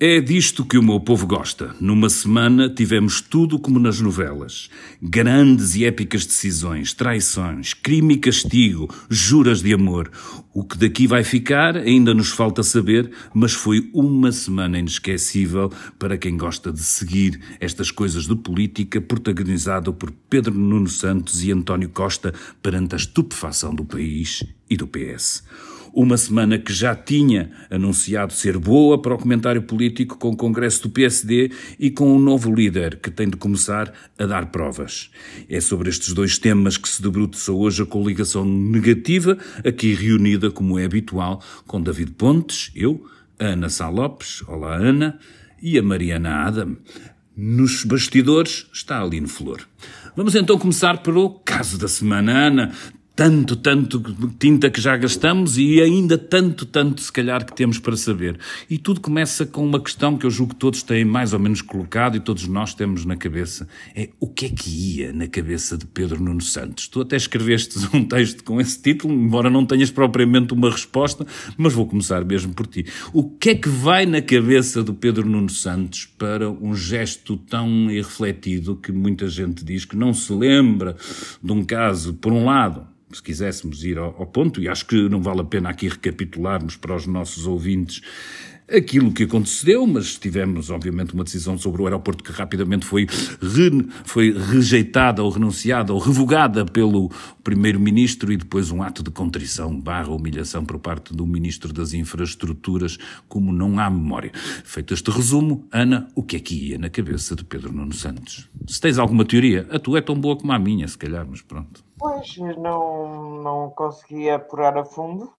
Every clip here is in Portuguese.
É disto que o meu povo gosta. Numa semana tivemos tudo como nas novelas. Grandes e épicas decisões, traições, crime e castigo, juras de amor. O que daqui vai ficar ainda nos falta saber, mas foi uma semana inesquecível para quem gosta de seguir estas coisas de política, protagonizado por Pedro Nuno Santos e António Costa perante a estupefação do país e do PS. Uma semana que já tinha anunciado ser boa para o comentário político com o Congresso do PSD e com um novo líder que tem de começar a dar provas. É sobre estes dois temas que se debruçou hoje a coligação negativa, aqui reunida, como é habitual, com David Pontes, eu, Ana Sá Lopes, olá Ana, e a Mariana Adam. Nos bastidores está Aline Flor. Vamos então começar pelo caso da semana. Ana, tanto, tanto tinta que já gastamos e ainda tanto, tanto, se calhar, que temos para saber. E tudo começa com uma questão que eu julgo que todos têm mais ou menos colocado e todos nós temos na cabeça. É o que é que ia na cabeça de Pedro Nuno Santos? Tu até escreveste um texto com esse título, embora não tenhas propriamente uma resposta, mas vou começar mesmo por ti. O que é que vai na cabeça do Pedro Nuno Santos para um gesto tão irrefletido que muita gente diz que não se lembra de um caso, por um lado, se quiséssemos ir ao, ao, ponto, e acho que não vale a pena aqui recapitularmos para os nossos ouvintes aquilo que aconteceu, mas tivemos, obviamente, uma decisão sobre o aeroporto que rapidamente foi, re, foi rejeitada ou renunciada ou revogada pelo Primeiro-Ministro e depois um ato de contrição barra humilhação por parte do Ministro das Infraestruturas, como não há memória. Feito este resumo, Ana, o que é que ia na cabeça de Pedro Nuno Santos? Se tens alguma teoria, a tua é tão boa como a minha, se calhar, mas pronto. Pois, não, não consegui apurar a fundo.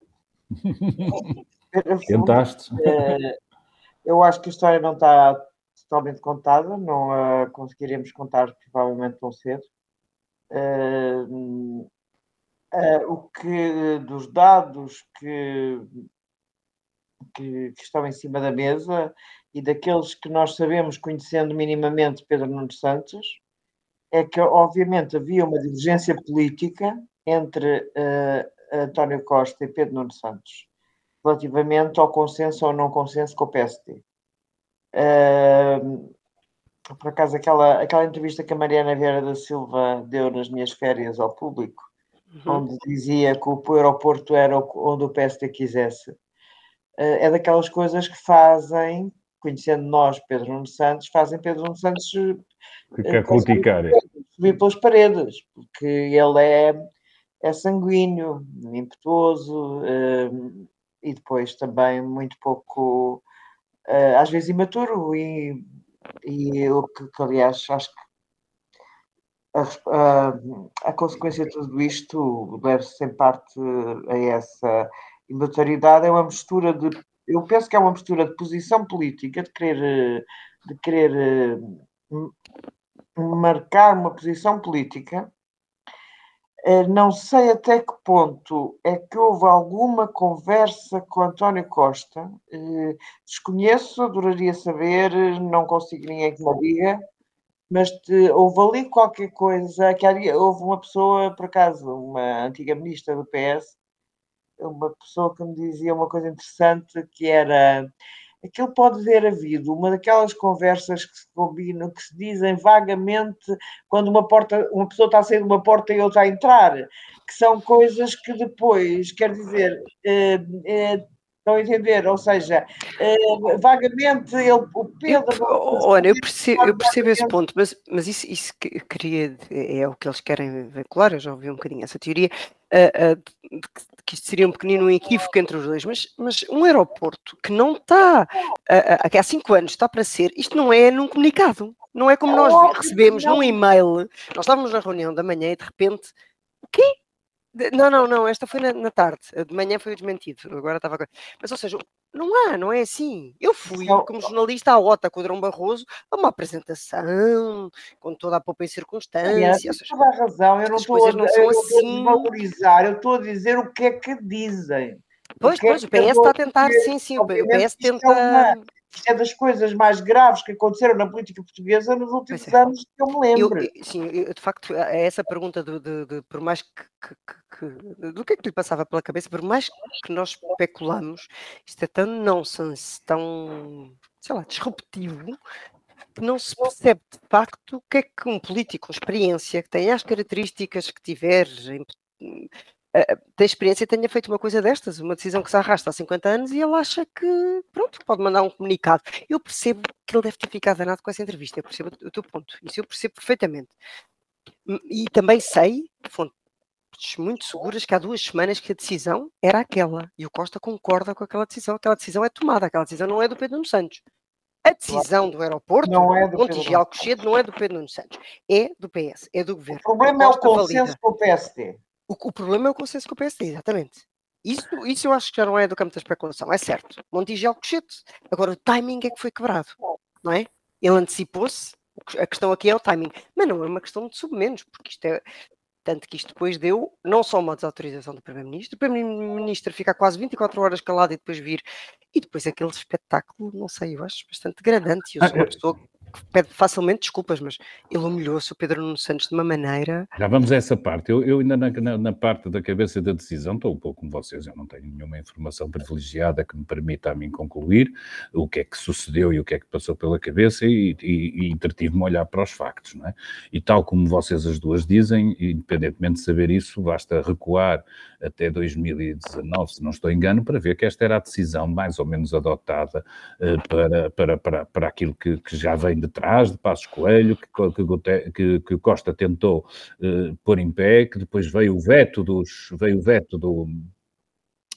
Tentaste. Eh, eu acho que a história não está totalmente contada, não a conseguiremos contar provavelmente tão cedo. Uh, uh, o que dos dados que, que, que, estão em cima da mesa e daqueles que nós sabemos, conhecendo minimamente Pedro Nuno Santos, é que obviamente havia uma divergência política entre uh, António Costa e Pedro Nuno Santos relativamente ao consenso ou não consenso com o PSD. Uh, por acaso, aquela, aquela entrevista que a Mariana Vieira da Silva deu nas minhas férias ao público, uhum. onde dizia que o aeroporto era onde o PSD quisesse, uh, é daquelas coisas que fazem, conhecendo nós Pedro Nuno Santos, fazem Pedro Nuno Santos Fica uh, subir pelas paredes, porque ele é, é sanguíneo, impetuoso, uh, e depois também muito pouco, às vezes imaturo, e, e o que, que, aliás, acho que a, a, a, consequência de tudo isto deve-se em parte a essa imaturidade, é uma mistura de, eu penso que é uma mistura de posição política, de querer, de querer marcar uma posição política eh, não sei até que ponto é que houve alguma conversa com António Costa. Eh, desconheço, adoraria saber, não consigo ninguém que me diga, mas houve ali qualquer coisa. Que houve uma pessoa, por acaso, uma antiga ministra do PS, uma pessoa que me dizia uma coisa interessante que era aquilo pode ter havido uma daquelas conversas que se combinam, que se dizem vagamente quando uma porta, uma pessoa está a sair de uma porta e outra a entrar, que são coisas que depois, quer dizer, eh, eh, estão a entender? Ou seja, eh, vagamente ele, o Pedro. Eu, olha, eu percebo, eu percebo esse ponto, mas, mas isso, isso que queria, é o que eles querem vincular, eu já ouvi um bocadinho essa teoria, uh, uh, que isto seria um pequenino equívoco entre os dois, mas, mas um aeroporto que não está, uh, há cinco anos está para ser, isto não é num comunicado, não é como nós recebemos num e-mail, nós estávamos na reunião da manhã e de repente, o quê? Não, não, não, esta foi na, na tarde, de manhã foi desmentido, agora estava. Mas, ou seja, não há, não é assim. Eu fui como jornalista à OTA com o Drão Barroso a uma apresentação, com toda a poupa em circunstância. Tem toda a razão, eu não estou a, não eu assim... valorizar, eu estou a dizer o que é que dizem. Pois, é pois, o PS está a tentar, sim, sim, o PS tenta. É uma é das coisas mais graves que aconteceram na política portuguesa nos últimos é. anos que eu me lembro. Eu, sim, eu, de facto, é essa pergunta de, de, de por mais que, que, que, do que é que lhe passava pela cabeça, por mais que nós especulamos, isto é tão nonsense, tão sei lá, disruptivo, que não se percebe de facto o que é que um político com experiência, que tem as características que tiver, tem experiência tenha feito uma coisa destas, uma decisão que se arrasta há 50 anos e ele acha que, pronto, pode mandar um comunicado. Eu percebo que ele deve ter ficado danado com essa entrevista, eu percebo o teu ponto, isso eu percebo perfeitamente. E também sei, fontes muito seguras, que há duas semanas que a decisão era aquela, e o Costa concorda com aquela decisão, aquela decisão é tomada, aquela decisão não é do Pedro Nuno Santos. A decisão do aeroporto, não é do Montijo Alcochete, não é do Pedro Nuno Santos, é do PS, é do governo. O problema o é o consenso valida. com o PSD. O, o, problema é o consenso com o PSD, exatamente. Isso, isso eu acho que já não é do campo da especulação, é certo. Montijo Alcochete. Agora, o timing é que foi quebrado, não é? Ele antecipou-se, a questão aqui é o timing, mas não é uma questão de submenos, porque isto é, tanto que isto depois deu não só uma desautorização do Primeiro-Ministro, o Primeiro-Ministro fica quase 24 horas calado e depois vir, e depois aquele espetáculo, não sei, eu acho bastante degradante. Eu sou uma ah, pessoa que pede facilmente desculpas, mas ele humilhou-se o Pedro Nuno Santos de uma maneira. Já vamos a essa parte. Eu, eu ainda na, na, na, parte da cabeça da decisão estou um pouco como vocês, eu não tenho nenhuma informação privilegiada que me permita a mim concluir o que é que sucedeu e o que é que passou pela cabeça e, e, e entretive-me a olhar para os factos, não é? E tal como vocês as duas dizem, independentemente de saber isso, basta recuar até 2019, se não estou engano, para ver que esta era a decisão mais ou menos adotada uh, para, para, para, para aquilo que, que já vem de trás, de Passos Coelho, que, que, que Costa tentou uh, pôr em pé, que depois veio o veto dos, veio o veto do,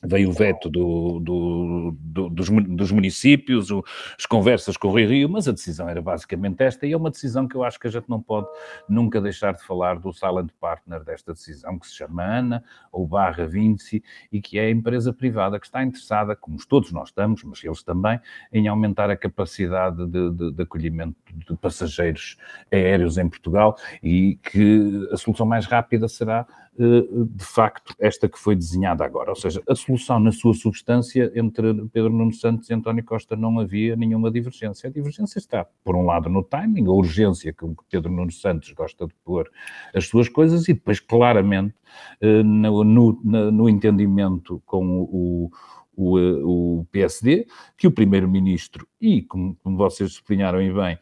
veio o veto do, do, do, dos, dos, municípios, o, as conversas com o Rio Rio, mas a decisão era basicamente esta, e é uma decisão que eu acho que a gente não pode nunca deixar de falar do silent partner desta decisão, que se chama ANA, ou barra Vinci, e que é a empresa privada que está interessada, como todos nós estamos, mas eles também, em aumentar a capacidade de, de, de acolhimento de passageiros aéreos em Portugal, e que a solução mais rápida será de facto, esta que foi desenhada agora. Ou seja, a solução na sua substância entre Pedro Nuno Santos e António Costa não havia nenhuma divergência. A divergência está, por um lado, no timing, a urgência com que Pedro Nuno Santos gosta de pôr as suas coisas e depois, claramente, eh, no, no, no entendimento com o, o, o, PSD, que o Primeiro-Ministro e, como, como vocês sublinharam bem,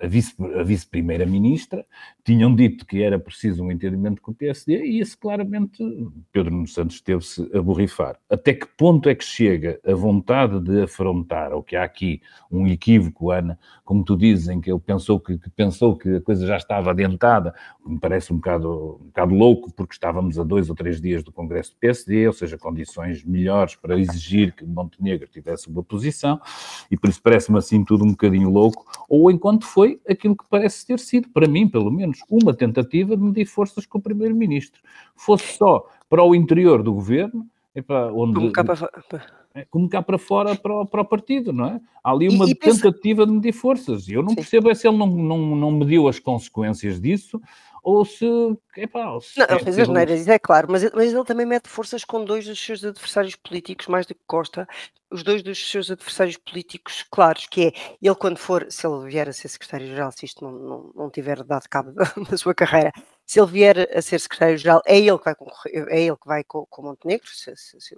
a vice-primeira-ministra, vice tinham dito que era preciso um entendimento com o PSD e isso claramente Pedro Nuno Santos teve-se a borrifar. Até que ponto é que chega a vontade de afrontar, ou que há aqui um equívoco, Ana, como tu dizes, que ele pensou que, que pensou que a coisa já estava adiantada, me parece um bocado, um bocado louco, porque estávamos a dois ou três dias do Congresso do PSD, ou seja, condições melhores para exigir que Montenegro tivesse uma posição, e por isso parece-me assim tudo um bocadinho louco, ou enquanto foi aquilo que parece ter sido, para mim, pelo menos, uma tentativa de medir forças com o Primeiro-Ministro. Fosse só para o interior do governo, para onde, como, cá para, é, como cá para fora para o, para o partido, não é? Há ali uma e tentativa pensa... de medir forças. E eu não Sim. percebo é se ele não, não, não mediu as consequências disso ou se. Epá, se não, ele fez as neiras, isso é claro, mas, mas ele também mete forças com dois dos seus adversários políticos, mais do que Costa, os dois dos seus adversários políticos claros, que é ele, quando for, se ele vier a ser secretário-geral, se isto não, não, não tiver dado cabo da, da, sua carreira, se ele vier a ser secretário-geral, é ele que vai concorrer, é ele que vai com, com Montenegro, se, se, se,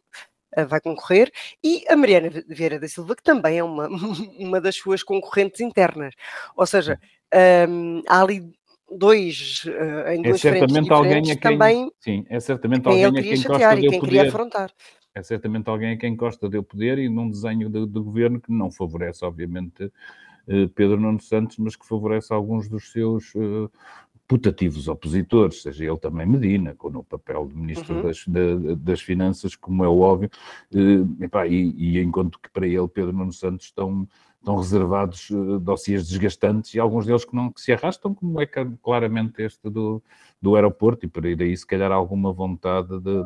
eh, vai concorrer, e a Mariana Vieira da Silva, que também é uma, uma das suas concorrentes internas. Ou seja, um, há ali dois uh, em é duas é certamente alguém a quem, também sim, é certamente alguém a quem Costa deu poder. Afrontar. É certamente alguém a quem Costa deu poder e num desenho de, de governo que não favorece, obviamente, uh, Pedro Nuno Santos, mas que favorece alguns dos seus uh, putativos opositores, seja ele também Medina, com o papel de Ministro uhum. das, de, das Finanças, como é óbvio, e, e, enquanto que para ele Pedro Nuno Santos estão estão reservados uh, dossiês desgastantes e alguns deles que não que se arrastam, como é claramente este do, do aeroporto, e por aí daí se calhar alguma vontade de,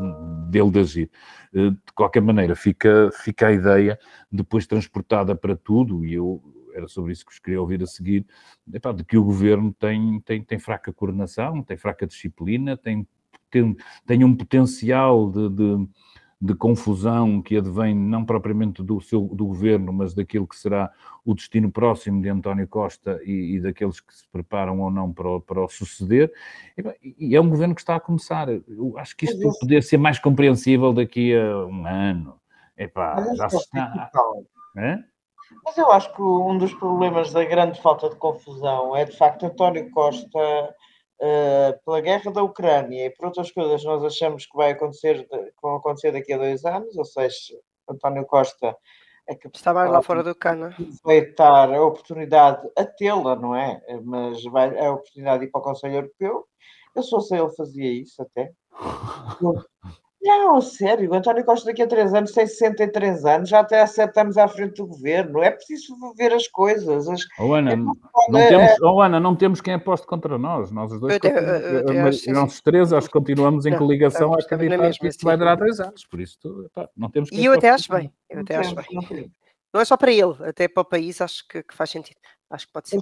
dele de agir. Uh, de qualquer maneira, fica, fica a ideia, depois transportada para tudo, e eu era sobre isso que vos queria ouvir a seguir, epá, de que o governo tem, tem, tem fraca coordenação, tem fraca disciplina, tem, tem, tem um potencial de, de de confusão que advém não propriamente do, seu, do governo, mas daquilo que será o destino próximo de António Costa e, e daqueles que se preparam ou não para o, para o suceder. E, e, é um governo que está a começar. Eu acho que isto poder ser mais compreensível daqui a um ano. Epá, já se está. É? Mas eu acho que um dos problemas da grande falta de confusão é, de facto, António Costa, uh, pela guerra da Ucrânia e por outras coisas, nós achamos que vai acontecer, que vão acontecer daqui a dois anos, ou seja, António Costa é que está mais lá fora do cana. Aproveitar a oportunidade a tê-la, não é? Mas vai, é a oportunidade de ir para o Conselho Europeu. Eu só sei ele fazia isso até. Não, sério, o António Costa daqui a três anos tem 63 anos, já até há sete anos à frente do governo. É preciso ver as coisas. As... Oh, Ana, é não, temos, é... oh, Ana, não temos quem aposte contra nós. Nós os dois, eu, eu, eu, mas, nós três, acho que continuamos em coligação a acreditar que isto vai durar dois anos. Por isso, epá, não temos E eu até acho bem. Eu até acho bem. Não é só para ele, até para o país acho que, que faz sentido. Acho que pode ser.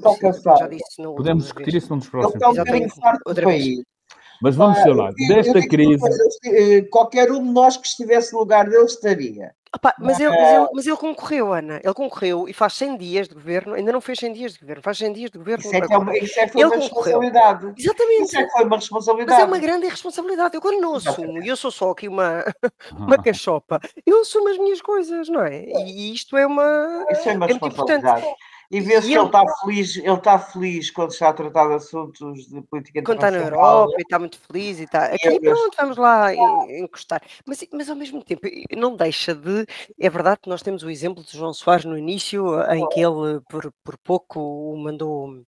Já disse no Podemos discutir isso num dos próximos. Ele está um bocadinho farto do país. Mas vamos ser lá, desta crise. Eh, qualquer um de nós que estivesse no lugar dele estaria. Opa, mas, ele, mas, ele, mas ele concorreu, Ana. Ele concorreu e faz 100 dias de governo. Ainda não fez 100 dias de governo, faz 100 dias de governo. Isso é que, é uma, isso é que foi ele uma concorreu. responsabilidade. Exatamente. Isso é que foi uma responsabilidade. Mas é uma grande responsabilidade. Eu quando não assumo, e eu sou só aqui uma, uma cachopa, eu assumo as minhas coisas, não é? E isto é uma. Isso é uma é responsabilidade. Importante. E vê-se que ele está feliz, ele está feliz quando está a tratar de assuntos de política quando está na Europa e está muito feliz e está. Aqui pronto, vamos lá encostar. Mas, mas ao mesmo tempo, não deixa de. É verdade que nós temos o exemplo de João Soares no início, em que ele por, por pouco o mandou,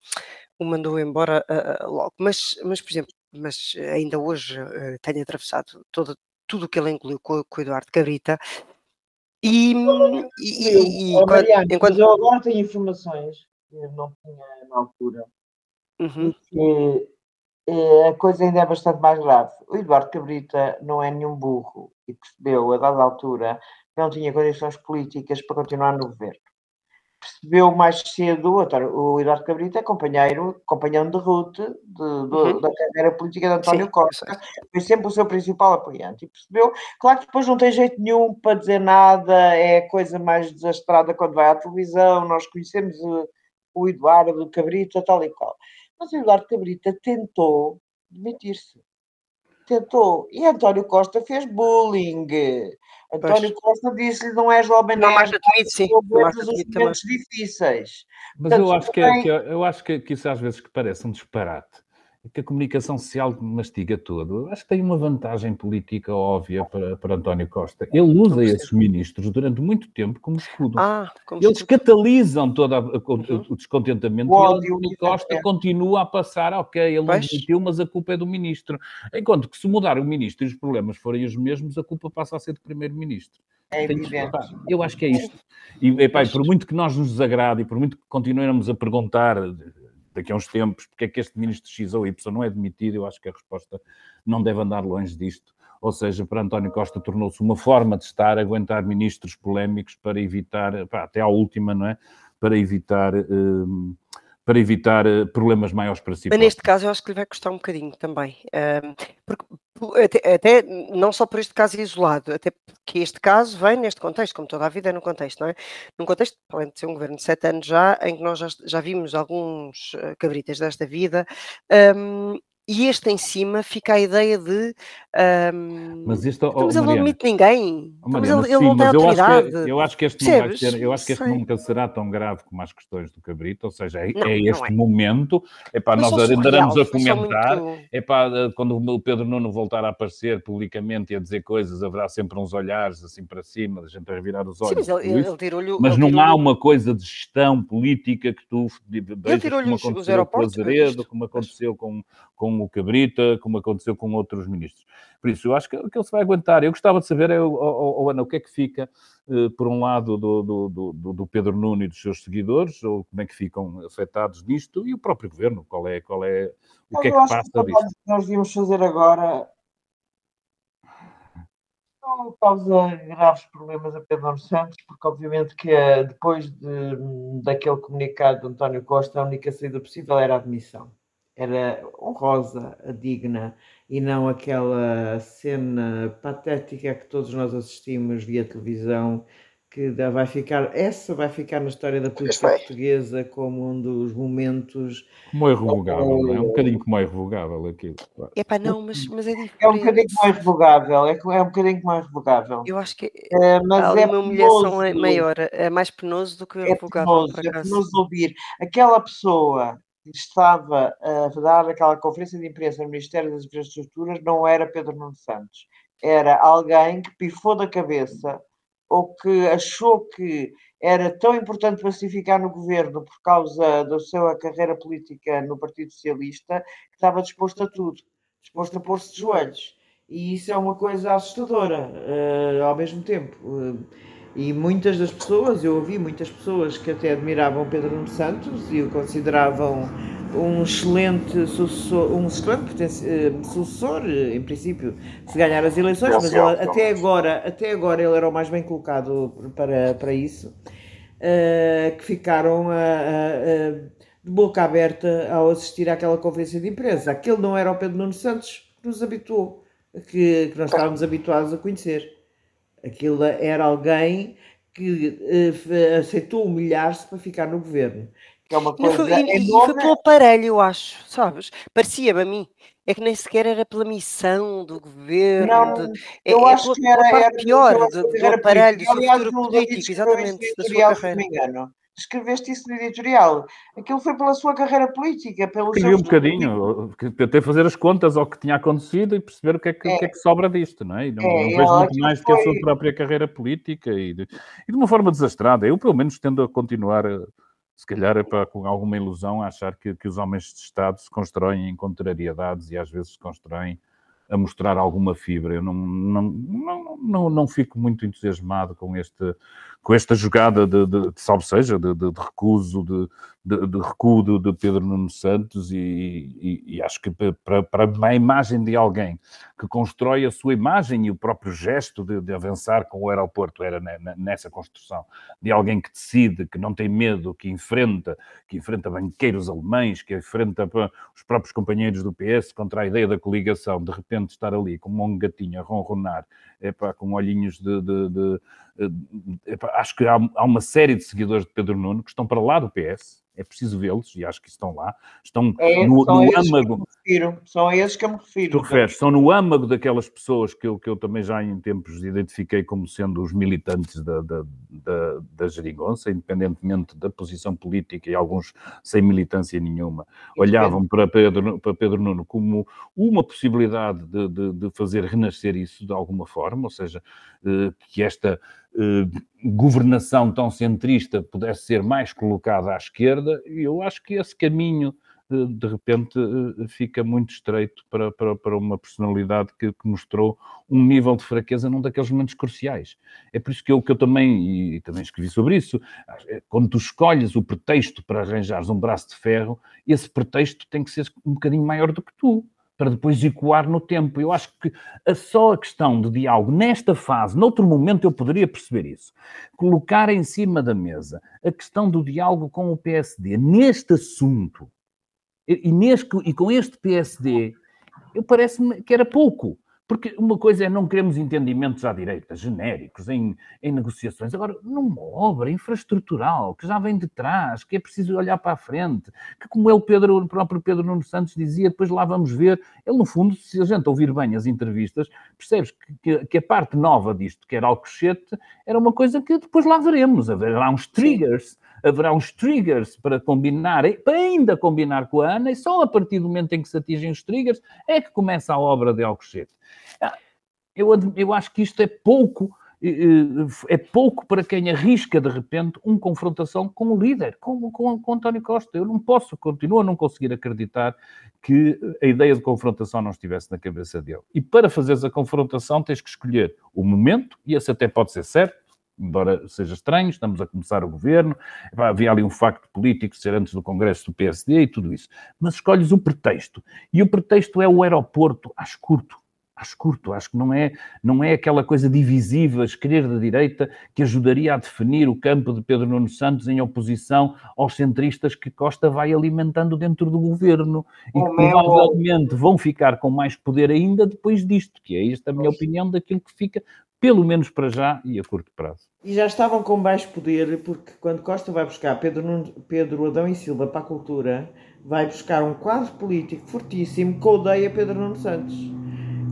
o mandou embora uh, logo. Mas, mas, por exemplo, mas ainda hoje uh, tenho atravessado todo, tudo o que ele incluiu com, com o Eduardo Cabrita e, e, e, oh, Mariana, enquanto... eu agora tenho informações que eu não tinha na altura. Uhum. que eh, a coisa ainda é bastante mais grave. O Eduardo Cabrita não é nenhum burro e percebeu, a dada altura, que não tinha condições políticas para continuar no governo percebeu mais cedo, o Eduardo Cabrita é companheiro, companheiro de ruta de, uhum. da carreira política de António Sim, Costa, foi sempre o seu principal apoiante e percebeu, claro que depois não tem jeito nenhum para dizer nada, é a coisa mais desastrada quando vai à televisão, nós conhecemos o, o Eduardo Cabrita, tal e qual. Mas o Eduardo Cabrita tentou demitir-se. Tentou. E António Costa fez bullying. António pois. Costa disse-lhe não é jovem não mais tweet, sim. momentos difíceis. Mas Portanto, eu acho, que, é, que, é, eu acho que, que isso às vezes que parece um disparate que a comunicação social mastiga tudo. Acho que tem uma vantagem política óbvia para, para António Costa. Ele usa esses ministros durante muito tempo como escudo. Ah, como Eles escudo. catalisam todo a, a, uhum. o descontentamento o ódio, e António Costa é. continua a passar, ok, ele não demitiu, mas a culpa é do ministro. Enquanto que se mudar o ministro e os problemas forem os mesmos, a culpa passa a ser do primeiro-ministro. É evidente. Eu acho que é isto. E, epá, por muito que nós nos desagrade e por muito que continuemos a perguntar daqui a uns tempos, porque é que este ministro X ou Y não é demitido, eu acho que a resposta não deve andar longe disto. Ou seja, para António Costa tornou-se uma forma de estar, aguentar ministros polémicos para evitar, pá, até à última, não é? Para evitar. Hum, para evitar eh, problemas maiores para si. Mas neste caso eu acho que lhe vai custar um bocadinho também. Um, porque, até, até, não só por este caso isolado, até porque este caso vem neste contexto, como toda a vida é no contexto, não é? Num contexto, além de ser um governo de sete anos já, em que nós já, já vimos alguns uh, cabritas desta vida, um, e este em cima fica a ideia de um, mas isto, oh, mas ele não admite ninguém oh, Mariana, ele, ele sim, não tem autoridade eu acho, que, eu acho que este, não vai ser, eu acho que este nunca será tão grave como as questões do Cabrito ou seja, é, não, é este é. momento é para nós andaremos a comentar muito... é para quando o Pedro Nuno voltar a aparecer publicamente e a dizer coisas haverá sempre uns olhares assim para cima da gente a virar os olhos sim, mas, ele, ele mas não há uma coisa de gestão política que tu vejas como aconteceu com o Azeredo como aconteceu com, com o Cabrita, como aconteceu com outros ministros. Por isso, eu acho que, que ele se vai aguentar. Eu gostava de saber, eu, oh, oh, Ana, o que é que fica, eh, por um lado, do, do, do, do, Pedro Nuno e dos seus seguidores, ou como é que ficam afetados nisto, e o próprio governo, qual é, qual é o que é que passa que disto? nós devíamos fazer agora não causa graves problemas a Pedro Nuno Santos, porque obviamente que eh, depois de, daquele comunicado de António Costa, a única saída possível era a admissão era honrosa, digna, e não aquela cena patética que todos nós assistimos via televisão, que vai ficar, essa vai ficar na história da política portuguesa como um dos momentos. Como é irrevogável, não é? Um bocadinho como é irrevogável aquilo. É pá, não, mas, mas é diferente. É um bocadinho mais irrevogável, é, é um bocadinho mais irrevogável. Eu acho que é, mas há é uma humilhação maior, é mais penoso do que. É penoso, é penoso ouvir. Aquela pessoa estava a dar aquela conferência de imprensa no Ministério das Infraestruturas não era Pedro Nuno Santos. Era alguém que pifou da cabeça ou que achou que era tão importante pacificar no governo por causa da sua carreira política no Partido Socialista que estava disposto a tudo, disposto a pôr-se de joelhos. E isso é uma coisa assustadora uh, ao mesmo tempo. Uh, e muitas das pessoas, eu ouvi muitas pessoas que até admiravam Pedro Nuno Santos e o consideravam um excelente sucessor, um excelente eh, sucessor, em princípio, se ganhar as eleições, mas ele, até, agora, até agora ele era o mais bem colocado para, para isso, uh, que ficaram a, a, a, de boca aberta ao assistir àquela conferência de imprensa. Aquele não era o Pedro Nuno Santos que nos habituou, que, que nós estávamos habituados a conhecer. Aquilo era alguém que uh, aceitou humilhar-se para ficar no governo que é uma coisa foi, e, e foi pelo aparelho, eu acho, sabes? Parecia-me a mim. É que nem sequer era pela missão do governo. Não, de, é, eu é, acho que era, era pior do, do aparelho, do seu futuro político, exatamente, da sua carreira. Se me engano escreveste isso no editorial. Aquilo foi pela sua carreira política, pelo Escrevi um bocadinho, tentei fazer as contas ao que tinha acontecido e perceber o que é que, é. Que, é que sobra disto, não é? E não, é, não vejo muito mais foi... que a sua própria carreira política e de, e de uma forma desastrada. Eu, pelo menos, tendo a continuar a se calhar é para, com alguma ilusão, achar que, que os homens de Estado se constroem em contrariedades e às vezes se constroem a mostrar alguma fibra. Eu não, não, não, não, não fico muito entusiasmado com, este, com esta jogada de, de, de seja, de, de, de recuso, de, de recuo de, de, Pedro Nuno Santos e, e, e, acho que para, para a imagem de alguém que constrói a sua imagem e o próprio gesto de, de avançar com o aeroporto era nessa construção, de alguém que decide, que não tem medo, que enfrenta, que enfrenta banqueiros alemães, que enfrenta os próprios companheiros do PS contra a ideia da coligação, de repente estar ali como um gatinho a ronronar, epá, com olhinhos de, de, de epá, acho que há, há uma série de seguidores de Pedro Nuno que estão para lá do PS, é preciso vê-los, e acho que estão lá, estão é, no, no âmago. são a esses que eu me refiro. Tu referes, estão no âmago daquelas pessoas que eu, que eu também já em tempos identifiquei como sendo os militantes da, da, da, da geringonça, independentemente da posição política e alguns sem militância nenhuma, olhavam para Pedro, para Pedro Nuno como uma possibilidade de, de, de fazer renascer isso de alguma forma, ou seja, eh, que esta eh, governação tão centrista pudesse ser mais colocada à esquerda, e eu acho que esse caminho eh, de repente fica muito estreito para, para, para uma personalidade que, que, mostrou um nível de fraqueza num daqueles momentos cruciais. É por isso que eu, que eu também, e também escrevi sobre isso, quando tu escolhes o pretexto para arranjares um braço de ferro, esse pretexto tem que ser um bocadinho maior do que tu para depois ecoar no tempo. Eu acho que a só a questão do diálogo, nesta fase, noutro momento eu poderia perceber isso, colocar em cima da mesa a questão do diálogo com o PSD neste assunto e, neste, e com este PSD, eu parece-me que era pouco. Porque uma coisa é não queremos entendimentos à direita, genéricos, em, em negociações. Agora, numa obra infraestrutural que já vem de trás, que é preciso olhar para a frente, que como ele, Pedro, o próprio Pedro Nuno Santos dizia, depois lá vamos ver. Ele, no fundo, se a gente ouvir bem as entrevistas, percebes que, que, a parte nova disto, que era Alcochete, era uma coisa que depois lá veremos. Haverá uns triggers. Haverá uns triggers para combinar, para ainda combinar com a Ana, e só a partir do momento em que se atingem os triggers é que começa a obra de Alcochete. Ah, eu, eu acho que isto é pouco, é pouco para quem arrisca de repente uma confrontação com o líder, com, com, com António Costa. Eu não posso, continuo a não conseguir acreditar que a ideia de confrontação não estivesse na cabeça dele. E para fazeres a confrontação tens que escolher o momento, e esse até pode ser certo, embora seja estranho, estamos a começar o governo, havia ali um facto político ser antes do Congresso do PSD e tudo isso. Mas escolhes o pretexto. E o pretexto é o aeroporto, acho curto acho curto, acho que não é, não é aquela coisa divisiva, esquerda-direita, que ajudaria a definir o campo de Pedro Nuno Santos em oposição aos centristas que Costa vai alimentando dentro do governo e que provavelmente vão ficar com mais poder ainda depois disto, que é esta a minha opinião daquilo que fica pelo menos para já e a curto prazo. E já estavam com baixo poder, porque quando Costa vai buscar Pedro, Pedro Adão e Silva para a cultura, vai buscar um quadro político fortíssimo que odeia Pedro Nuno Santos.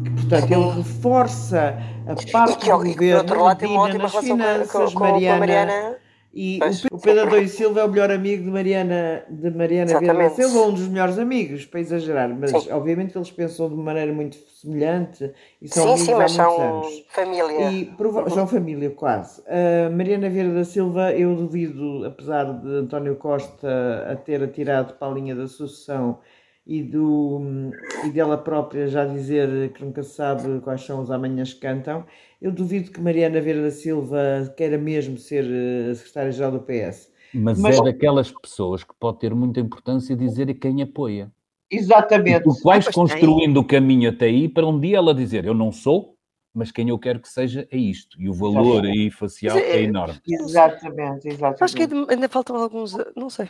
Que, portanto, ele reforça a parte que, do governo, e, outro lado, tem uma ótima relação finanças, com, com, Mariana, com Mariana e o, Pedro Adão e Silva é o melhor amigo de Mariana, de Mariana Vieira Silva, um dos melhores amigos, para exagerar, mas sim. obviamente eles pensam de maneira muito semelhante e são sim, sim, mas são anos. família. E uhum. são família, quase. Uh, Mariana Vieira da Silva, eu duvido, apesar de António Costa a ter atirado para a linha da sucessão e, do, e dela própria já dizer que nunca se sabe quais são os amanhãs que cantam, eu duvido que Mariana Vieira da Silva queira mesmo ser uh, secretária-geral do PS. Mas, Mas, é daquelas pessoas que pode ter muita importância dizer quem apoia. Exatamente. Tu vais construindo o caminho até aí para um dia ela dizer: Eu não sou, mas quem eu quero que seja é isto. E o valor aí facial é, é, enorme. Exatamente, exatamente. Acho que ainda faltam alguns, não sei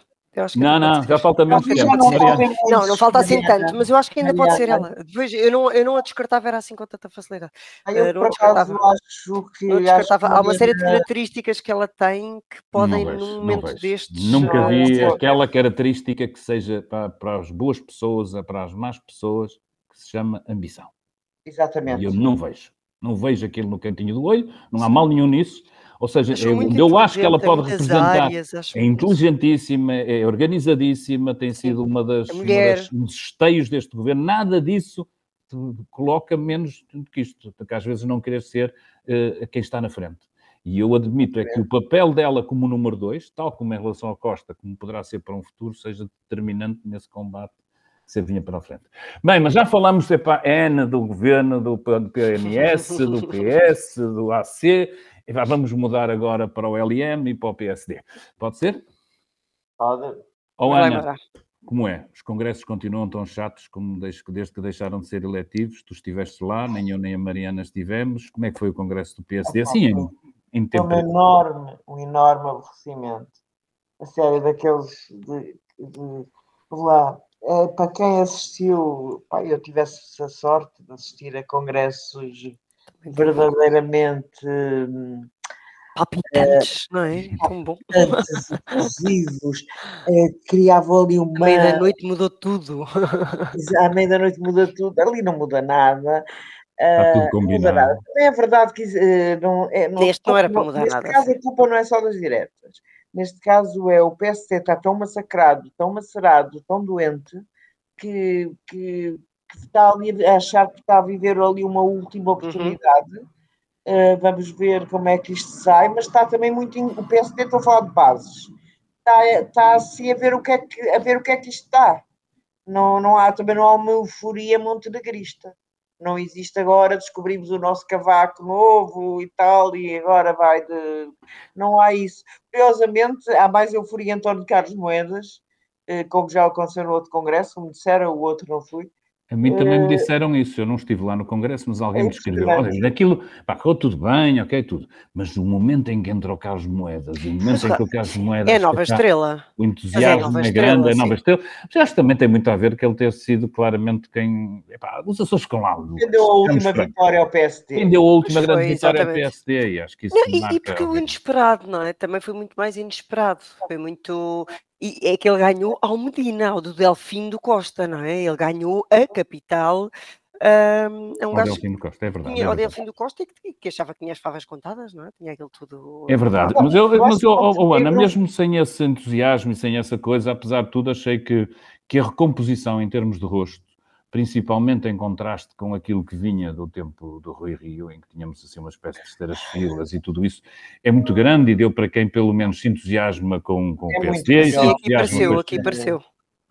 não, não, já falta menos tempo. Não, não, não, falta assim tanto, mas eu acho que ainda pode ser ela. Depois, eu, não, eu não a descartava era assim com tanta facilidade. Eu, não descartava. acho que. Não descartava. Há uma série de características que ela tem que podem, vejo, num momento destes. Nunca vi uh, aquela característica que seja para, para as boas pessoas, para as más pessoas, que se chama ambição. Exatamente. E eu não vejo. Não vejo aquilo no cantinho do olho, não há mal nenhum nisso ou seja, eu, eu acho que ela pode representar. Áreas, é inteligentíssima, é organizadíssima, tem sido uma das, uma das um dos esteios deste governo. Nada disso coloca menos do que isto, porque às vezes não querer ser uh, quem está na frente. E eu admito é que o papel dela como número dois, tal como em relação à Costa, como poderá ser para um futuro, seja determinante nesse combate se vinha para a frente. Bem, mas já falamos epá, N do governo, do PNS, do PS, do AC, e vamos mudar agora para o LM e para o PSD. Pode ser? Pode. Ou Ana, como é? Os congressos continuam tão chatos como desde, desde que deixaram de ser eletivos? Tu estiveste lá, nem eu nem a Mariana estivemos. Como é que foi o congresso do PSD? Assim, em, em tempo... Um enorme, um enorme aborrecimento. A série daqueles de, de, lá, é, para quem assistiu, pá, eu tivesse a sorte de assistir a congressos verdadeiramente hum, palpitantes, uh, não é? Tão bom. Explosivos, uh, criavam ali uma. À meia-noite mudou tudo. À meia-noite muda tudo, ali não muda nada. Está tudo combinado. Nada. é verdade que uh, não, é, não, Neste não era para mudar neste nada. Neste caso, assim. a culpa não é só das diretas. Neste caso, é o PSC está tão massacrado, tão macerado, tão doente, que que está ali a achar que está a viver ali uma última uhum. oportunidade. Uhum. Uh, vamos ver como é que isto sai, mas está também muito. In... O PSD estou a falar de bases. Está, está assim a ver o que é que, a ver o que, é que isto está. Não, não há, também não há uma euforia montenegrista. Não existe agora, descobrimos o nosso cavaco novo e tal, e agora vai de. Não há isso. Curiosamente, há mais euforia em torno de Carlos Moedas, eh, como já aconteceu no outro congresso, me disseram, o outro não fui, a mim também me eh, disseram isso, eu não estive lá no Congresso, mas alguém me escreveu, olha, daquilo, pá, ficou tudo bem, ok, tudo, mas no momento em que entra o Carlos Moedas, e no momento em que o Carlos Moedas... É nova estrela. O entusiasmo é, é grande, é nova estrela, mas acho que também tem muito a ver que ele ter sido claramente quem, epá, os Açores ficam lá. Quem deu a última vitória ao PSD. Quem deu a última grande foi, vitória exatamente. ao PSD, e acho que isso não, e, e porque o inesperado, não é? Também foi muito mais inesperado, foi muito e é que ele ganhou ao Medina, ao do Delfim do Costa, não é? Ele ganhou a capital um, é um o gajo Delfim do Costa, é verdade. Tinha, é o Delfim do Costa que, que, achava que tinha as favas contadas, não é? Tinha aquilo tudo. É verdade, mas eu, mas eu oh, oh, Ana, mesmo sem esse entusiasmo e sem essa coisa, apesar de tudo, achei que, que a recomposição em termos de rosto principalmente em contraste com aquilo que vinha do tempo do Rui Rio, em que tínhamos assim uma espécie de esteiras filas e tudo isso, é muito grande e deu para quem pelo menos se entusiasma com, com é o PSD. Sim, aqui pareceu, aqui pareceu.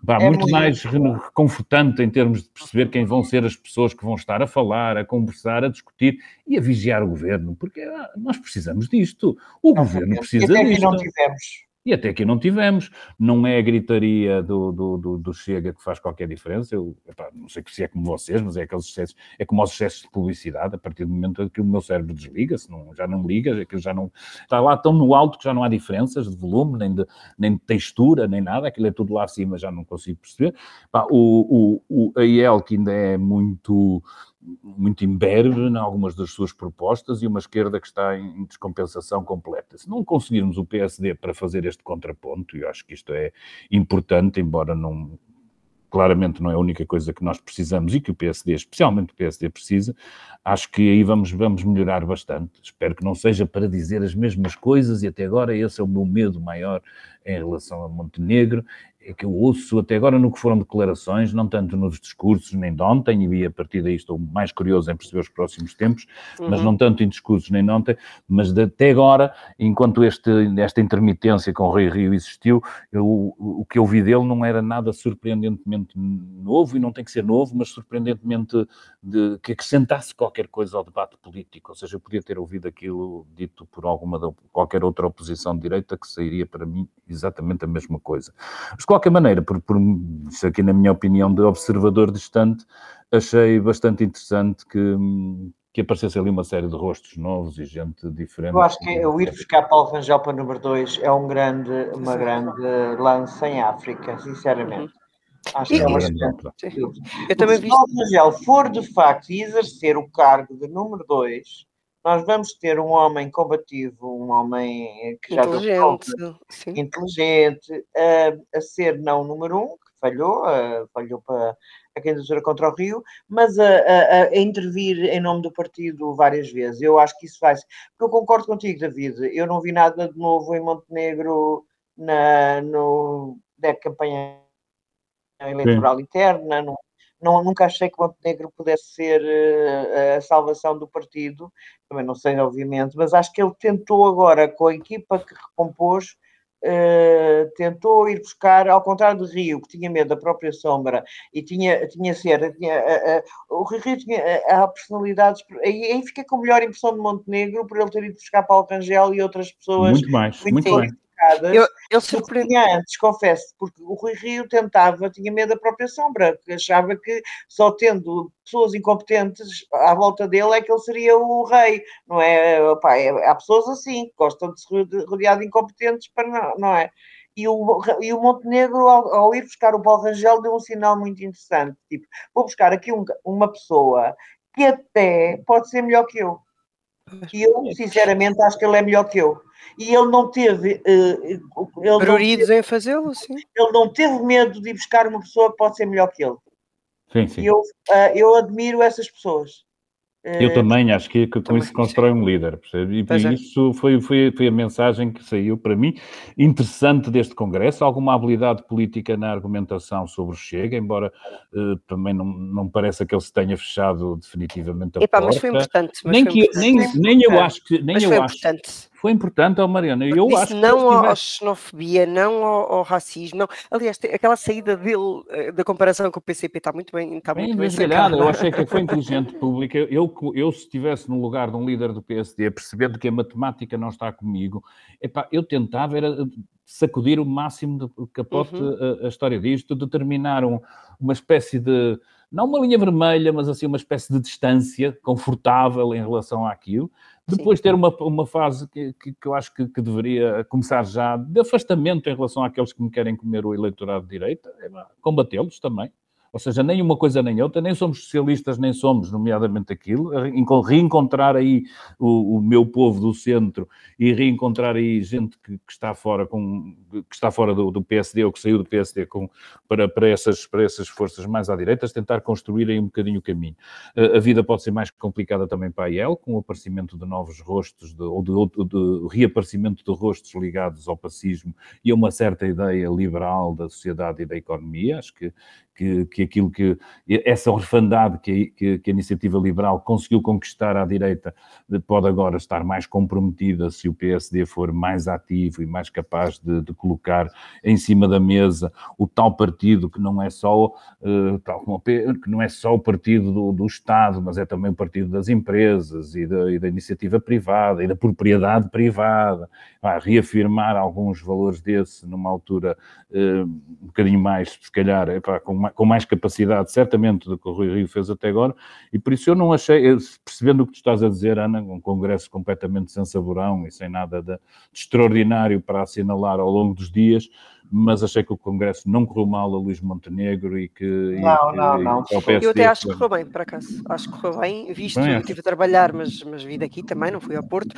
Vá, é muito, muito mais reconfortante em termos de perceber quem vão ser as pessoas que vão estar a falar, a conversar, a discutir e a vigiar o governo, porque ah, nós precisamos disto. O não, governo precisa disto. não tivemos. E até aqui não tivemos. Não é a gritaria do, do, do, do Chega que faz qualquer diferença. Eu epá, não sei se é como vocês, mas é aqueles excessos, é como os excessos de publicidade. A partir do momento que o meu cérebro desliga, se não, já não liga, aquilo já não está lá tão no alto que já não há diferenças de volume, nem de, nem de textura, nem nada. Aquilo é tudo lá acima, já não consigo perceber. Epá, o, o, o, que ainda é muito muito imberbe em algumas das suas propostas e uma esquerda que está em descompensação completa. Se não conseguirmos o PSD para fazer este contraponto, e eu acho que isto é importante, embora não claramente não é a única coisa que nós precisamos e que o PSD, especialmente o PSD, precisa. Acho que aí vamos, vamos melhorar bastante. Espero que não seja para dizer as mesmas coisas e até agora esse é o meu medo maior em relação a Montenegro que eu ouço até agora no que foram declarações, não tanto nos discursos nem de ontem, e a partir daí estou mais curioso em perceber os próximos tempos, uhum. mas não tanto em discursos nem de ontem, mas de, até agora, enquanto este, esta intermitência com o Rei Rio existiu, eu, o que eu vi dele não era nada surpreendentemente novo, e não tem que ser novo, mas surpreendentemente de, que acrescentasse qualquer coisa ao debate político, ou seja, eu podia ter ouvido aquilo dito por alguma qualquer outra oposição de direita que sairia para mim exatamente a mesma coisa. Mas, qualquer maneira, por, por isso aqui na minha opinião de observador distante, achei bastante interessante que, que aparecesse ali uma série de rostos novos e gente diferente. Eu acho que o ir buscar Paulo Rangel para número 2 é um grande, uma grande lança em África, sinceramente. Acho que é uma. Eu também vi. Se Paulo Rangel for de facto exercer o cargo de número 2, nós vamos ter um homem combativo, um homem que já inteligente, inteligente a, a, ser não o número um, que falhou, a, falhou para a candidatura contra o Rio, mas a, a, a, intervir em nome do partido várias vezes. Eu acho que isso vai ser. Porque eu concordo contigo, David. Eu não vi nada de novo em Montenegro na, no, da campanha eleitoral Sim. interna, no, não, nunca achei que Montenegro pudesse ser uh, a salvação do partido, também não sei, obviamente, mas acho que ele tentou agora, com a equipa que recompôs, uh, tentou ir buscar, ao contrário do Rio, que tinha medo da própria sombra e tinha, tinha ser, tinha, uh, o Rio tinha a personalidades, aí, aí fiquei com a melhor impressão de Montenegro por ele ter ido buscar Paulo Rangel e outras pessoas. Muito mais, muito, muito mais eu, eu surpreendia antes, confesso, porque o Rui Rio tentava, tinha medo da própria sombra, porque achava que só tendo pessoas incompetentes à volta dele é que ele seria o rei, não é? Opa, é há pessoas assim, que gostam de se rodear de incompetentes, para não, não é? E o, e o Montenegro, ao, ao, ir buscar o Paulo Rangel, deu um sinal muito interessante. Tipo, vou buscar aqui um, uma pessoa que até pode ser melhor que eu. E eu, sinceramente, acho que ele é melhor que eu e ele não teve. Uh, ele Pruridos em fazê-lo, sim. Ele não teve medo de ir buscar uma pessoa que pode ser melhor que ele. Sim, sim. E eu, uh, eu admiro essas pessoas. Eu uh, também acho que, que com isso se constrói um líder, percebe? E, e é. isso foi, foi, foi a mensagem que saiu para mim interessante deste Congresso. Alguma habilidade política na argumentação sobre o Chega, embora uh, também não, não pareça que ele se tenha fechado definitivamente a Epá, porta. Mas foi importante. Mas nem, foi que, importante. nem, nem eu acho que. Nem mas eu foi acho, importante foi importante, oh Mariana. Eu Disse acho não que à xenofobia, não ao, ao, racismo, não. Aliás, aquela saída dele eh, da comparação com o PCP está muito bem, está bem muito bem sacada. Eu achei que foi inteligente pública. Eu, eu, eu, se estivesse no lugar de um líder do PSD, percebendo que a matemática não está comigo, epá, eu tentava era sacudir o máximo de capote uhum. a, a, história disto, determinar um, uma espécie de não uma linha vermelha, mas assim uma espécie de distância confortável em relação àquilo. Depois Sim. ter uma, uma fase que, que, que eu acho que, que, deveria começar já de afastamento em relação àqueles que me querem comer o eleitorado de direita, é, combatê-los também. Ou seja, nem uma coisa nem outra, nem somos socialistas, nem somos, nomeadamente aquilo. Reencontrar aí o, o meu povo do centro e reencontrar aí gente que, que está fora, com, que está fora do, do, PSD ou que saiu do PSD com, para, para, essas, para essas forças mais à direita, tentar construir aí um bocadinho o caminho. A, vida pode ser mais complicada também para a IEL, com o aparecimento de novos rostos, de, ou de, de, de reaparecimento de rostos ligados ao pacismo e a uma certa ideia liberal da sociedade e da economia. Acho que que, que aquilo que essa orfandade que, que, que, a iniciativa liberal conseguiu conquistar à direita pode agora estar mais comprometida se o PSD for mais ativo e mais capaz de, de colocar em cima da mesa o tal partido que não é só uh, tal como que não é só o partido do, do, Estado, mas é também o partido das empresas e da, e da iniciativa privada e da propriedade privada, ah, reafirmar alguns valores desse numa altura uh, um bocadinho mais, se calhar, epá, com com mais capacidade, certamente, do que o Rui Rio fez até agora, e por isso eu não achei, percebendo o que tu estás a dizer, Ana, um congresso completamente sem saborão e sem nada de, de extraordinário para assinalar ao longo dos dias, mas achei que o Congresso não correu mal a Luís Montenegro e que. Não, e, não, não. eu até acho que correu bem, por acaso. Acho que correu bem, visto que eu estive a trabalhar, mas, mas vim daqui também, não fui ao Porto.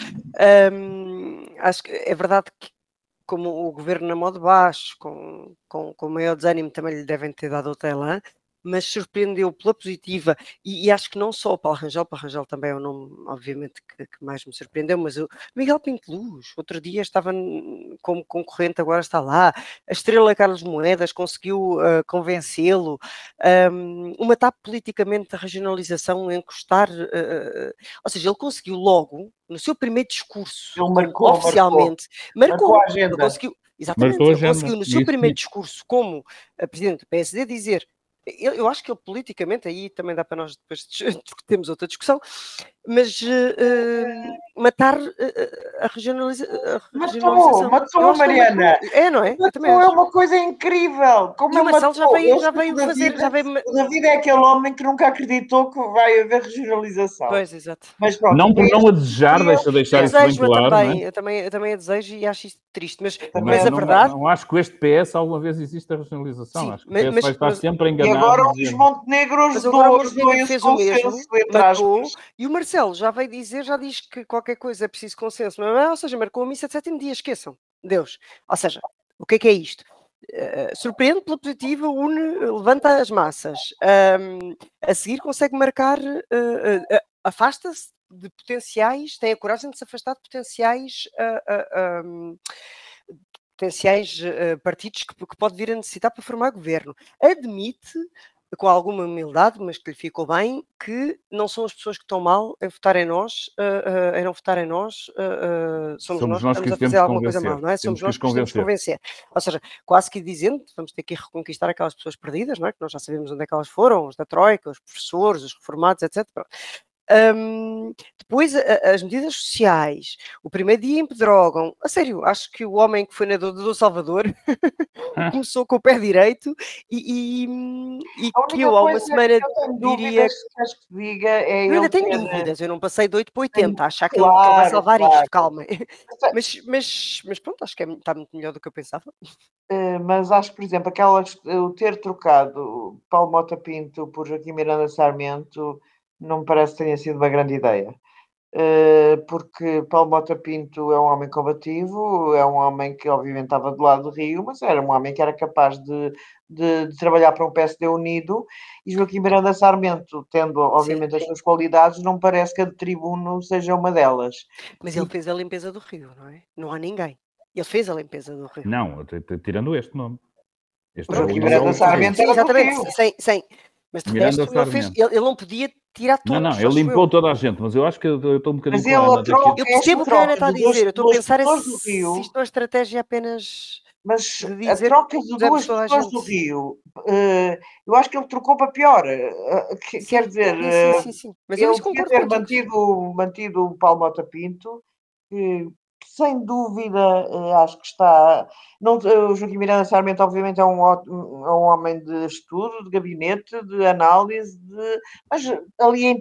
Um, acho que é verdade que como o governo na modo baixo, com, com, com maior desânimo, também lhe devem ter dado o elan, mas surpreendeu pela positiva, e, e, acho que não só o Paulo Rangel, Paulo Rangel também é o nome, obviamente, que, que mais me surpreendeu, mas o Miguel Pinto Luz, outro dia estava como concorrente, agora está lá, a estrela Carlos Moedas conseguiu uh, convencê-lo, um, uma TAP politicamente a regionalização, encostar, uh, ou seja, ele conseguiu logo, no seu primeiro discurso, ele marcou, oficialmente, marcou, marcou, a agenda. conseguiu, Exatamente, ele conseguiu no seu primeiro discurso como presidente do PSD dizer eu, eu, acho que ele politicamente, aí também dá para nós depois termos outra discussão, mas uh, matar uh, a, regionaliza, a regionalização. Matou, matou, Mariana. É, não é? Matou, é uma coisa incrível. Como e o Marcelo já veio, já veio fazer. Já veio... O David é aquele homem que nunca acreditou que vai haver regionalização. Pois, exato. Mas, pronto, não por não a desejar, deixa deixar isso bem claro. Também, é? eu, também, eu também a desejo e acho isto triste, mas, mas a não, verdade. Não, acho que este PS alguma vez existe a regionalização. Sim, acho que o PS mas, vai estar mas, sempre enganado. E agora o Luís Montenegro ajudou fez o mesmo, e o Marcelo já veio dizer, já diz que qualquer coisa é preciso consenso, não é? Ou seja, marcou a missa de sétimo dia, esqueçam, Deus. Ou seja, o que é que é isto? Uh, surpreende pela positiva, une, levanta as massas. Um, a seguir consegue marcar, uh, uh, afasta-se de potenciais, tem a coragem de se afastar de potenciais, uh, uh, um, potenciais uh, partidos que, que, pode vir a necessitar para formar governo. Admite, com alguma humildade, mas que lhe ficou bem, que não são as pessoas que estão mal em votar em nós, em não votar em nós, somos, somos, nós, nós que estamos a fazer alguma coisa mal, não é? Somos nós que temos que convencer. Ou seja, quase que dizendo, vamos ter que reconquistar aquelas pessoas perdidas, não é? Que nós já sabemos onde é que elas foram, os da Troika, os professores, os reformados, etc. Um, depois a, as medidas sociais, o primeiro dia em Pedrógão, a sério, acho que o homem que foi nadador do Salvador começou com o pé direito e, e, e que eu há uma semana que diria que diga é eu ainda tenho ter... dúvidas, eu não passei de 8 para 80, Sim, achar que claro, ele vai salvar claro. isto, calma. Mas, mas, mas pronto, acho que é, está muito melhor do que eu pensava. Uh, mas acho que, por exemplo, aquelas, o ter trocado Paulo Mota Pinto por Joaquim Miranda Sarmento não me parece que tenha sido uma grande ideia. Eh, porque Paulo Mota Pinto é um homem combativo, é um homem que obviamente estava do lado do Rio, mas era um homem que era capaz de, de, de trabalhar para um PSD unido, e Joaquim Miranda Sarmento, tendo obviamente Sim. as suas qualidades, não parece que a de tribuno seja uma delas. Mas ele fez a limpeza do Rio, não é? Não há ninguém. Ele fez a limpeza do Rio. Não, tirando este nome. Este Joaquim Miranda Sarmento era Exatamente, sem, sem, mas de resto, ele, fez, ele, ele, não podia tirar todos. Não, não, ele limpou eu. toda a gente, mas eu acho que eu estou um bocadinho mas troca, Eu percebo o que a Ana está a dizer, eu estou a pensar é se, se isto é uma estratégia apenas. Mas a troca de duas pessoas do Rio, uh, eu acho que ele trocou para pior. Uh, que, sim, quer dizer, sim, sim, sim, Mas ele podia ter mantido, mantido o Paulo Mota Pinto, que sem dúvida, eh, acho que está. Não, o Joaquim Miranda Sarmento, obviamente, é um, é um homem de estudo, de gabinete, de análise, de, mas ali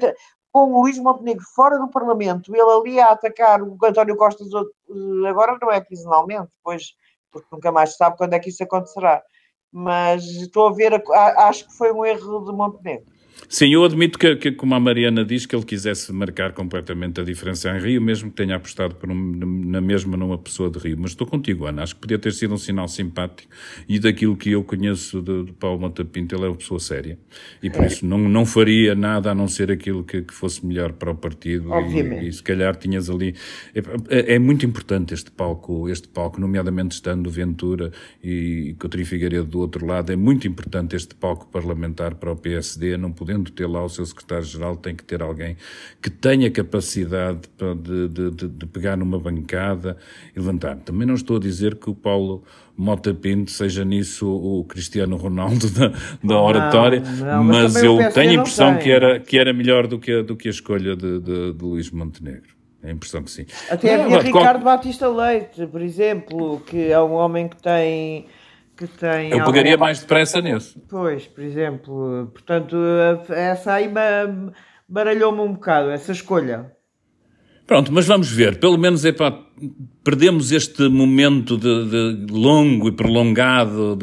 com o Luís Montenegro fora do Parlamento, ele ali a atacar o António Costa, eh, agora não é quinzenalmente, pois, porque nunca mais se sabe quando é que isso acontecerá. Mas estou a ver, acho que foi um erro de Montenegro. Sim, eu admito que, que, como a Mariana diz, que ele quisesse marcar completamente a diferença em Rio, mesmo que tenha apostado por um, na mesma numa pessoa de Rio. Mas estou contigo, Ana. Acho que podia ter sido um sinal simpático e daquilo que eu conheço de, de Paulo Montapinto, ele é uma pessoa séria. E por é. isso não, não faria nada a não ser aquilo que, que fosse melhor para o partido. Obviamente. E, e se calhar tinhas ali. É, é, é, muito importante este palco, este palco, nomeadamente estando Ventura e Coutinho Figueiredo do outro lado, é muito importante este palco parlamentar para o PSD, não podendo ter lá o seu secretário-geral, tem que ter alguém que tenha capacidade de, de, de, de, pegar numa bancada e levantar. Também não estou a dizer que o Paulo Mota Pinto seja nisso o Cristiano Ronaldo da, da oratória, não, não, mas, mas eu tenho a impressão que era, que era melhor do que a, do que a escolha de, de, de Luís Montenegro. É a impressão que sim. Até havia Ricardo qual... Batista Leite, por exemplo, que é um homem que tem que tem. Eu pegaria mais depressa nesse. Pois, por exemplo, portanto, essa aí baralhou-me um bocado, essa escolha. Pronto, mas vamos ver. Pelo menos é para perdemos este momento de, de longo e prolongado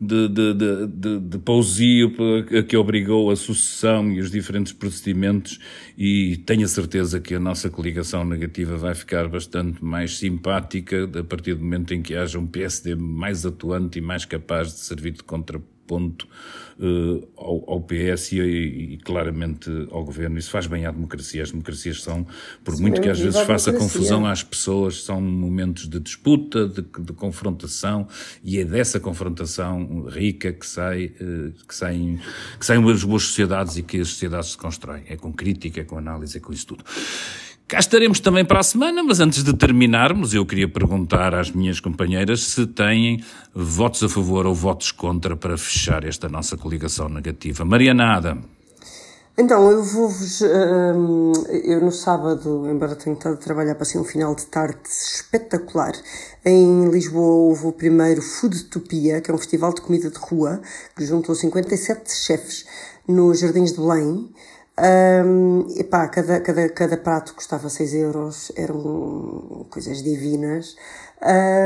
de, de, de, pausio que obrigou a sucessão e os diferentes procedimentos e tenho a certeza que a nossa coligação negativa vai ficar bastante mais simpática a partir do momento em que haja um PSD mais atuante e mais capaz de servir de contraponto uh, ao, ao, PS e, e, claramente ao governo. Isso faz bem à democracia. As democracias são, por Sim, muito que às vezes faça confusão às pessoas, são momentos de disputa, de, de, confrontação e é dessa confrontação rica que, sai, uh, que, saem, que saem as boas sociedades e que as sociedades se constroem. É com crítica, é com análise, é com isso tudo. Cá estaremos também para a semana, mas antes de terminarmos, eu queria perguntar às minhas companheiras se têm votos a favor ou votos contra para fechar esta nossa coligação negativa. Mariana Então, eu vou-vos. Hum, eu no sábado, embora tenha estado a trabalhar, passei um final de tarde espetacular. Em Lisboa houve o primeiro Foodtopia, que é um festival de comida de rua, que juntou 57 chefes nos Jardins de Belém. Um, epá, cada, cada, cada prato custava 6 euros, eram coisas divinas.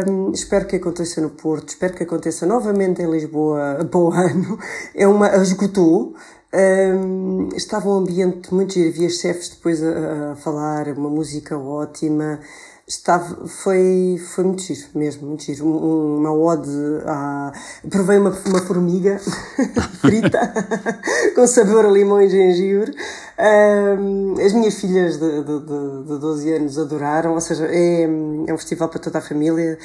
Um, espero que aconteça no Porto, espero que aconteça novamente em Lisboa o ano. É uma, esgotou. Um, estava um ambiente muito giro, havia chefes depois a, a falar, uma música ótima estava, foi, foi muito giro mesmo, muito giro. Um, uma ode a. Provei uma, uma formiga frita com sabor a limão e gengibre. Um, as minhas filhas de, de, de, de 12 anos adoraram, ou seja, é, é um festival para toda a família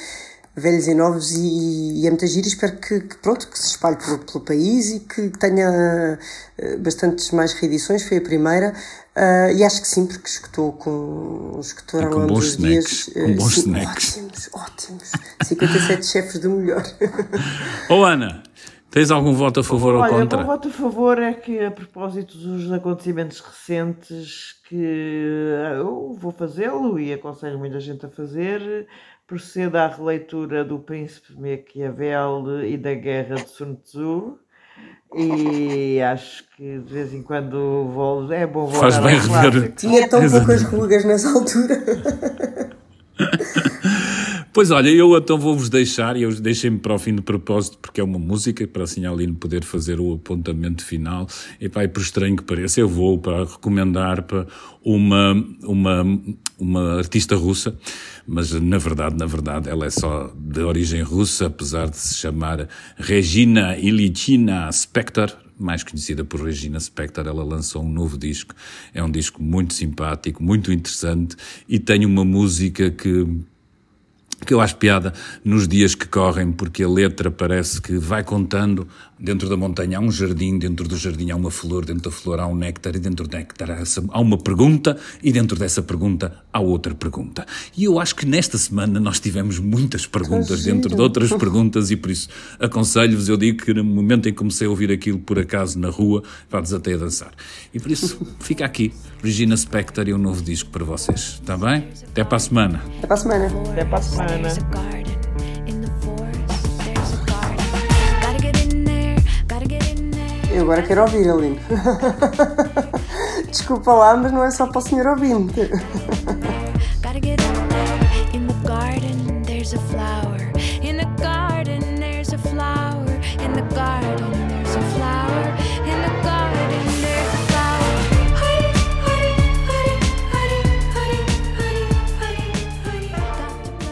velhos e novos e, e é muito giro e espero que, que, pronto, que se espalhe pelo, pelo país e que tenha uh, bastantes mais reedições, foi a primeira uh, e acho que sim, porque escutou com escutou com bons snacks, dias, com bons sim, snacks. ótimos, ótimos 57 chefes do melhor Ô oh, Ana Tens algum voto a favor Olha, ou contra? O meu voto a favor é que, a propósito dos acontecimentos recentes, que eu vou fazê-lo e aconselho muita gente a fazer, proceda à releitura do Príncipe Maquiavel e da Guerra de Sun Tzu. E acho que de vez em quando vou, é bom voltar Faz bem rever. Tinha tão poucas rugas nessa altura. Pois olha, eu então vou-vos deixar, e eu deixei-me para o fim de propósito, porque é uma música, para assim a Aline poder fazer o apontamento final. E pá, e por estranho que pareça, eu vou para recomendar para uma, uma, uma artista russa, mas na verdade, na verdade, ela é só de origem russa, apesar de se chamar Regina Ilichina Spector, mais conhecida por Regina Spector, ela lançou um novo disco. É um disco muito simpático, muito interessante e tem uma música que que eu acho piada nos dias que correm, porque a letra parece que vai contando. Dentro da montanha há um jardim, dentro do jardim há uma flor, dentro da flor há um néctar, e dentro do néctar há uma pergunta, e dentro dessa pergunta há outra pergunta. E eu acho que nesta semana nós tivemos muitas perguntas dentro de outras perguntas, e por isso aconselho-vos, eu digo que no momento em que comecei a ouvir aquilo por acaso na rua, vá desatei a dançar. E por isso fica aqui, Regina Spector e um novo disco para vocês, está bem? Até para a semana. Até para a semana. Até para a semana. Eu agora quero ouvir, Aline. Desculpa lá, mas não é só para o senhor ouvinte.